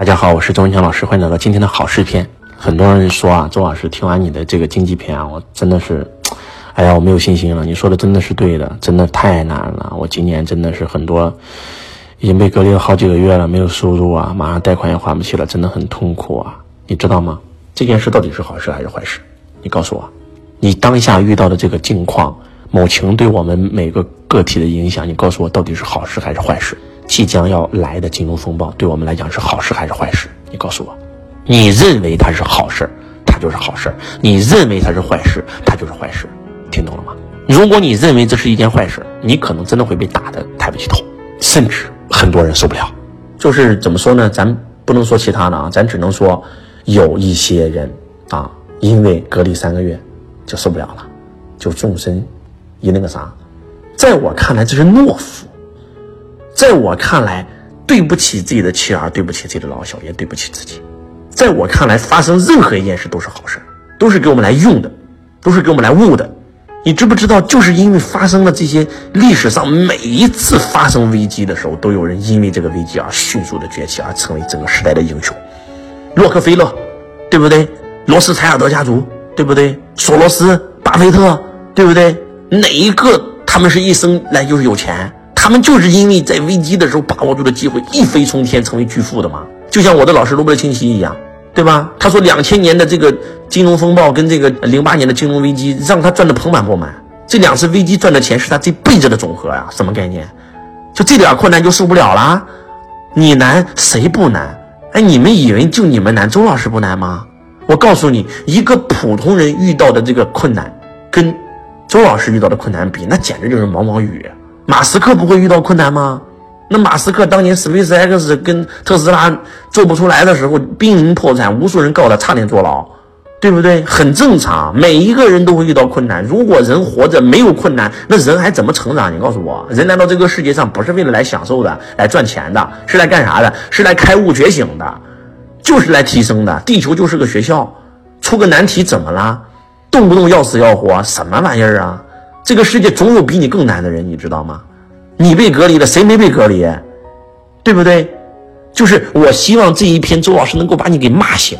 大家好，我是周文强老师，欢迎来到今天的好视篇。很多人说啊，周老师听完你的这个经济篇啊，我真的是，哎呀，我没有信心了。你说的真的是对的，真的太难了。我今年真的是很多已经被隔离了好几个月了，没有收入啊，马上贷款也还不起了，真的很痛苦啊。你知道吗？这件事到底是好事还是坏事？你告诉我，你当下遇到的这个境况，某情对我们每个个体的影响，你告诉我到底是好事还是坏事？即将要来的金融风暴对我们来讲是好事还是坏事？你告诉我，你认为它是好事，它就是好事；你认为它是坏事，它就是坏事。听懂了吗？如果你认为这是一件坏事，你可能真的会被打得抬不起头，甚至很多人受不了。就是怎么说呢？咱不能说其他的啊，咱只能说有一些人啊，因为隔离三个月就受不了了，就纵身一那个啥。在我看来，这是懦夫。在我看来，对不起自己的妻儿，对不起自己的老小，也对不起自己。在我看来，发生任何一件事都是好事，都是给我们来用的，都是给我们来悟的。你知不知道？就是因为发生了这些历史上每一次发生危机的时候，都有人因为这个危机而迅速的崛起，而成为整个时代的英雄。洛克菲勒，对不对？罗斯柴尔德家族，对不对？索罗斯、巴菲特，对不对？哪一个他们是一生来就是有钱？他们就是因为在危机的时候把握住了机会，一飞冲天，成为巨富的嘛。就像我的老师罗伯特清崎一样，对吧？他说两千年的这个金融风暴跟这个零八年的金融危机让他赚得盆满钵满。这两次危机赚的钱是他这辈子的总和呀，什么概念？就这点困难就受不了了？你难谁不难？哎，你们以为就你们难，周老师不难吗？我告诉你，一个普通人遇到的这个困难，跟周老师遇到的困难比，那简直就是毛毛雨。马斯克不会遇到困难吗？那马斯克当年 SpaceX 跟特斯拉做不出来的时候，濒临破产，无数人告他，差点坐牢，对不对？很正常，每一个人都会遇到困难。如果人活着没有困难，那人还怎么成长？你告诉我，人来到这个世界上不是为了来享受的，来赚钱的，是来干啥的？是来开悟觉醒的，就是来提升的。地球就是个学校，出个难题怎么了？动不动要死要活，什么玩意儿啊？这个世界总有比你更难的人，你知道吗？你被隔离了，谁没被隔离？对不对？就是我希望这一篇周老师能够把你给骂醒，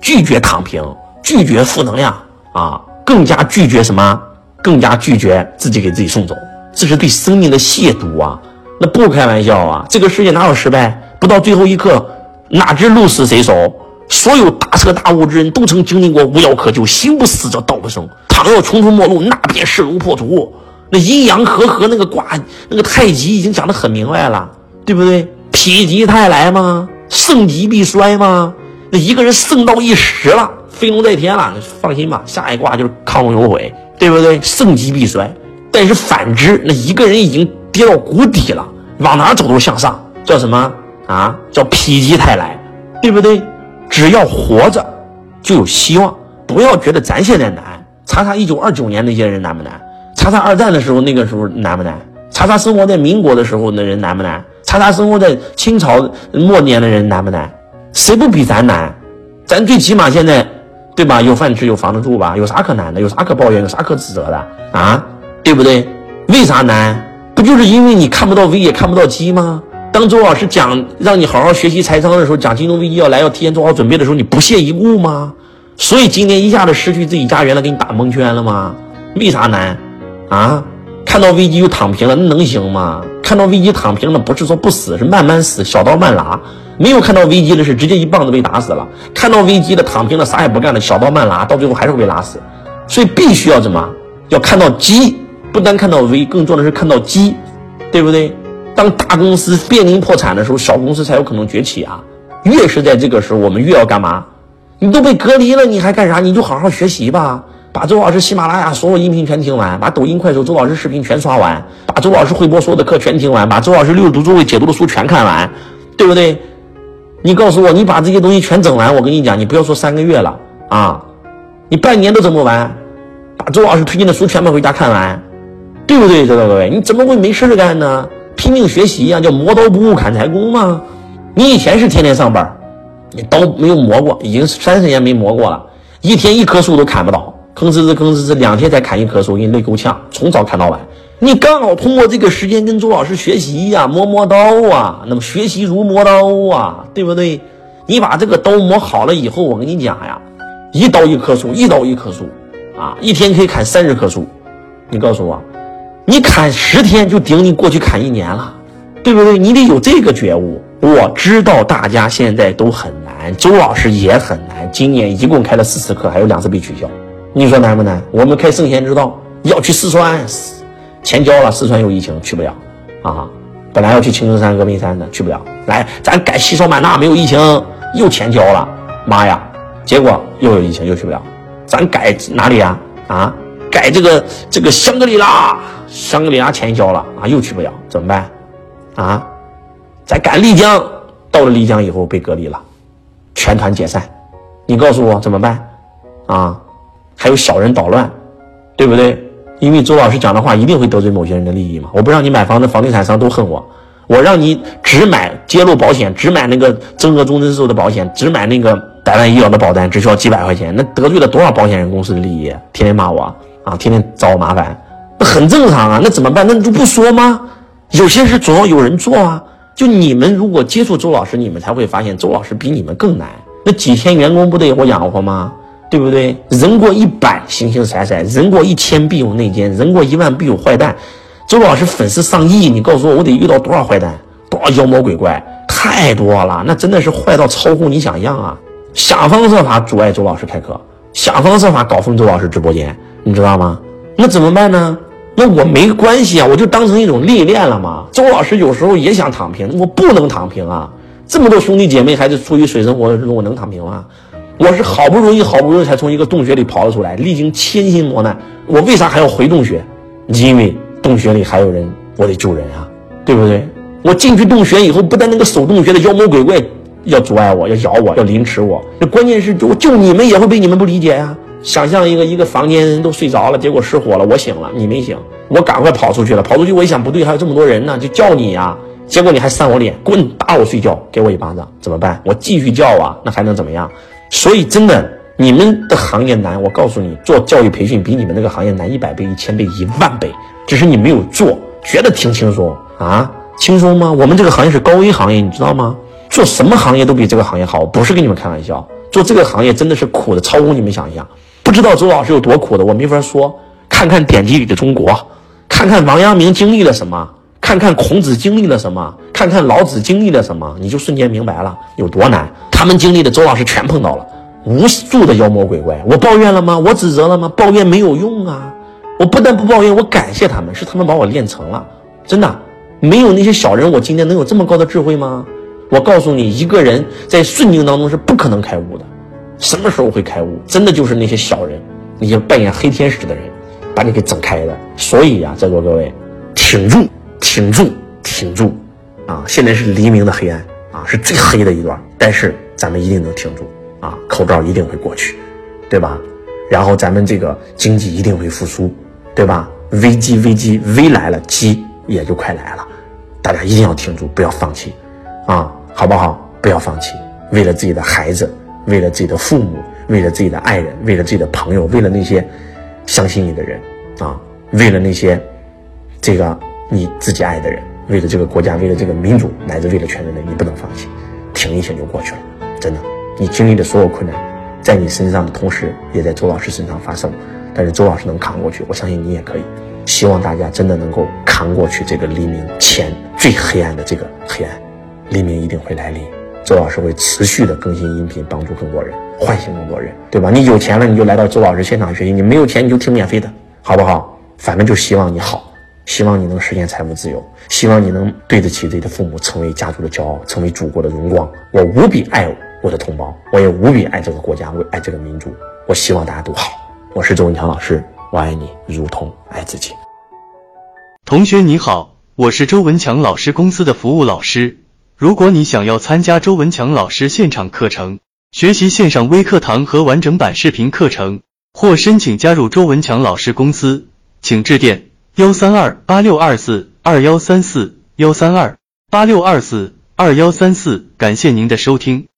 拒绝躺平，拒绝负能量啊，更加拒绝什么？更加拒绝自己给自己送走，这是对生命的亵渎啊！那不开玩笑啊！这个世界哪有失败？不到最后一刻，哪知鹿死谁手？所有大彻大悟之人都曾经历过无药可救，行不死则道不生。倘若穷途末路，那便势如破竹。那阴阳和合那个卦，那个太极已经讲得很明白了，对不对？否极泰来吗？盛极必衰吗？那一个人盛到一时了，飞龙在天了，放心吧，下一卦就是亢龙有悔，对不对？盛极必衰。但是反之，那一个人已经跌到谷底了，往哪走都是向上，叫什么啊？叫否极泰来，对不对？只要活着，就有希望。不要觉得咱现在难，查查一九二九年那些人难不难？查查二战的时候，那个时候难不难？查查生活在民国的时候，那人难不难？查查生活在清朝末年的人难不难？谁不比咱难？咱最起码现在，对吧？有饭吃，有房子住吧？有啥可难的？有啥可抱怨？有啥可指责的？啊，对不对？为啥难？不就是因为你看不到危，也看不到机吗？当周老师讲让你好好学习财商的时候，讲金融危机要来，要提前做好准备的时候，你不屑一顾吗？所以今天一下子失去自己家园了，给你打蒙圈了吗？为啥难？啊，看到危机就躺平了，那能行吗？看到危机躺平了，不是说不死，是慢慢死，小刀慢拉。没有看到危机的是直接一棒子被打死了。看到危机的躺平了，啥也不干了，小刀慢拉，到最后还是会被拉死。所以必须要怎么？要看到机，不单看到危，更重要的是看到机，对不对？当大公司濒临破产的时候，小公司才有可能崛起啊。越是在这个时候，我们越要干嘛？你都被隔离了，你还干啥？你就好好学习吧。把周老师喜马拉雅所有音频全听完，把抖音、快手周老师视频全刷完，把周老师汇播所有的课全听完，把周老师六十读书会解读的书全看完，对不对？你告诉我，你把这些东西全整完，我跟你讲，你不要说三个月了啊，你半年都整不完。把周老师推荐的书全部回家看完，对不对？知道各位，你怎么会没事干呢？拼命学习呀，叫磨刀不误砍柴工吗？你以前是天天上班，你刀没有磨过，已经三十年没磨过了，一天一棵树都砍不倒。吭哧哧吭哧哧，两天才砍一棵树，给你累够呛，从早砍到晚。你刚好通过这个时间跟周老师学习呀，磨磨刀啊，那么学习如磨刀啊，对不对？你把这个刀磨好了以后，我跟你讲呀，一刀一棵树，一刀一棵树，啊，一天可以砍三十棵树。你告诉我，你砍十天就顶你过去砍一年了，对不对？你得有这个觉悟。我知道大家现在都很难，周老师也很难。今年一共开了四次课，还有两次被取消。你说难不难？我们开圣贤之道要去四川，钱交了，四川有疫情去不了啊。本来要去青城山峨眉山的去不了。来，咱改西双版纳没有疫情，又钱交了，妈呀！结果又有疫情，又去不了。咱改哪里啊？啊？改这个这个香格里拉，香格里拉钱交了啊，又去不了，怎么办？啊，再改丽江，到了丽江以后被隔离了，全团解散，你告诉我怎么办？啊，还有小人捣乱，对不对？因为周老师讲的话一定会得罪某些人的利益嘛。我不让你买房子，房地产商都恨我。我让你只买揭露保险，只买那个增额终身寿的保险，只买那个百万医疗的保单，只需要几百块钱，那得罪了多少保险人公司的利益？天天骂我。啊，天天找我麻烦，那很正常啊。那怎么办？那你就不说吗？有些事总要有人做啊。就你们如果接触周老师，你们才会发现周老师比你们更难。那几千员工不得我养活吗？对不对？人过一百，形形色色；人过一千，必有内奸；人过一万，必有坏蛋。周老师粉丝上亿，你告诉我，我得遇到多少坏蛋，多少妖魔鬼怪？太多了，那真的是坏到超乎你想象啊！想方设法阻碍周老师开课，想方设法搞封周老师直播间。你知道吗？那怎么办呢？那我没关系啊，我就当成一种历练了嘛。周老师有时候也想躺平，我不能躺平啊。这么多兄弟姐妹还是处于水深火热之中，我能躺平吗？我是好不容易、好不容易才从一个洞穴里跑了出来，历经千辛磨难，我为啥还要回洞穴？因为洞穴里还有人，我得救人啊，对不对？我进去洞穴以后，不但那个守洞穴的妖魔鬼怪要阻碍我，要咬我，要凌迟我，那关键是就就你们也会被你们不理解呀。想象一个一个房间人都睡着了，结果失火了，我醒了，你没醒，我赶快跑出去了。跑出去我一想不对，还有这么多人呢，就叫你呀。结果你还扇我脸，滚，打我睡觉，给我一巴掌，怎么办？我继续叫啊，那还能怎么样？所以真的，你们的行业难，我告诉你，做教育培训比你们那个行业难一百倍、一千倍、一万倍，只是你没有做，觉得挺轻松啊？轻松吗？我们这个行业是高危行业，你知道吗？做什么行业都比这个行业好，不是跟你们开玩笑。做这个行业真的是苦的超乎你们想象。不知道周老师有多苦的，我没法说。看看典籍里的中国，看看王阳明经历了什么，看看孔子经历了什么，看看老子经历了什么，你就瞬间明白了有多难。他们经历的，周老师全碰到了，无数的妖魔鬼怪。我抱怨了吗？我指责了吗？抱怨没有用啊！我不但不抱怨，我感谢他们，是他们把我练成了。真的，没有那些小人，我今天能有这么高的智慧吗？我告诉你，一个人在顺境当中是不可能开悟的。什么时候会开悟？真的就是那些小人，那些扮演黑天使的人，把你给整开的。所以呀，在座各位，挺住，挺住，挺住！啊，现在是黎明的黑暗啊，是最黑的一段。但是咱们一定能挺住啊，口罩一定会过去，对吧？然后咱们这个经济一定会复苏，对吧？危机，危机，危来了，机也就快来了。大家一定要挺住，不要放弃，啊，好不好？不要放弃，为了自己的孩子。为了自己的父母，为了自己的爱人，为了自己的朋友，为了那些相信你的人啊，为了那些这个你自己爱的人，为了这个国家，为了这个民族，乃至为了全人类，你不能放弃，挺一挺就过去了。真的，你经历的所有困难，在你身上的同时，也在周老师身上发生。但是周老师能扛过去，我相信你也可以。希望大家真的能够扛过去这个黎明前最黑暗的这个黑暗，黎明一定会来临。周老师会持续的更新音频，帮助更多人，唤醒更多人，对吧？你有钱了，你就来到周老师现场学习；你没有钱，你就听免费的，好不好？反正就希望你好，希望你能实现财富自由，希望你能对得起自己的父母，成为家族的骄傲，成为祖国的荣光。我无比爱我的同胞，我也无比爱这个国家，我爱这个民族。我希望大家都好。我是周文强老师，我爱你如同爱自己。同学你好，我是周文强老师公司的服务老师。如果你想要参加周文强老师现场课程，学习线上微课堂和完整版视频课程，或申请加入周文强老师公司，请致电幺三二八六二四二幺三四幺三二八六二四二幺三四。感谢您的收听。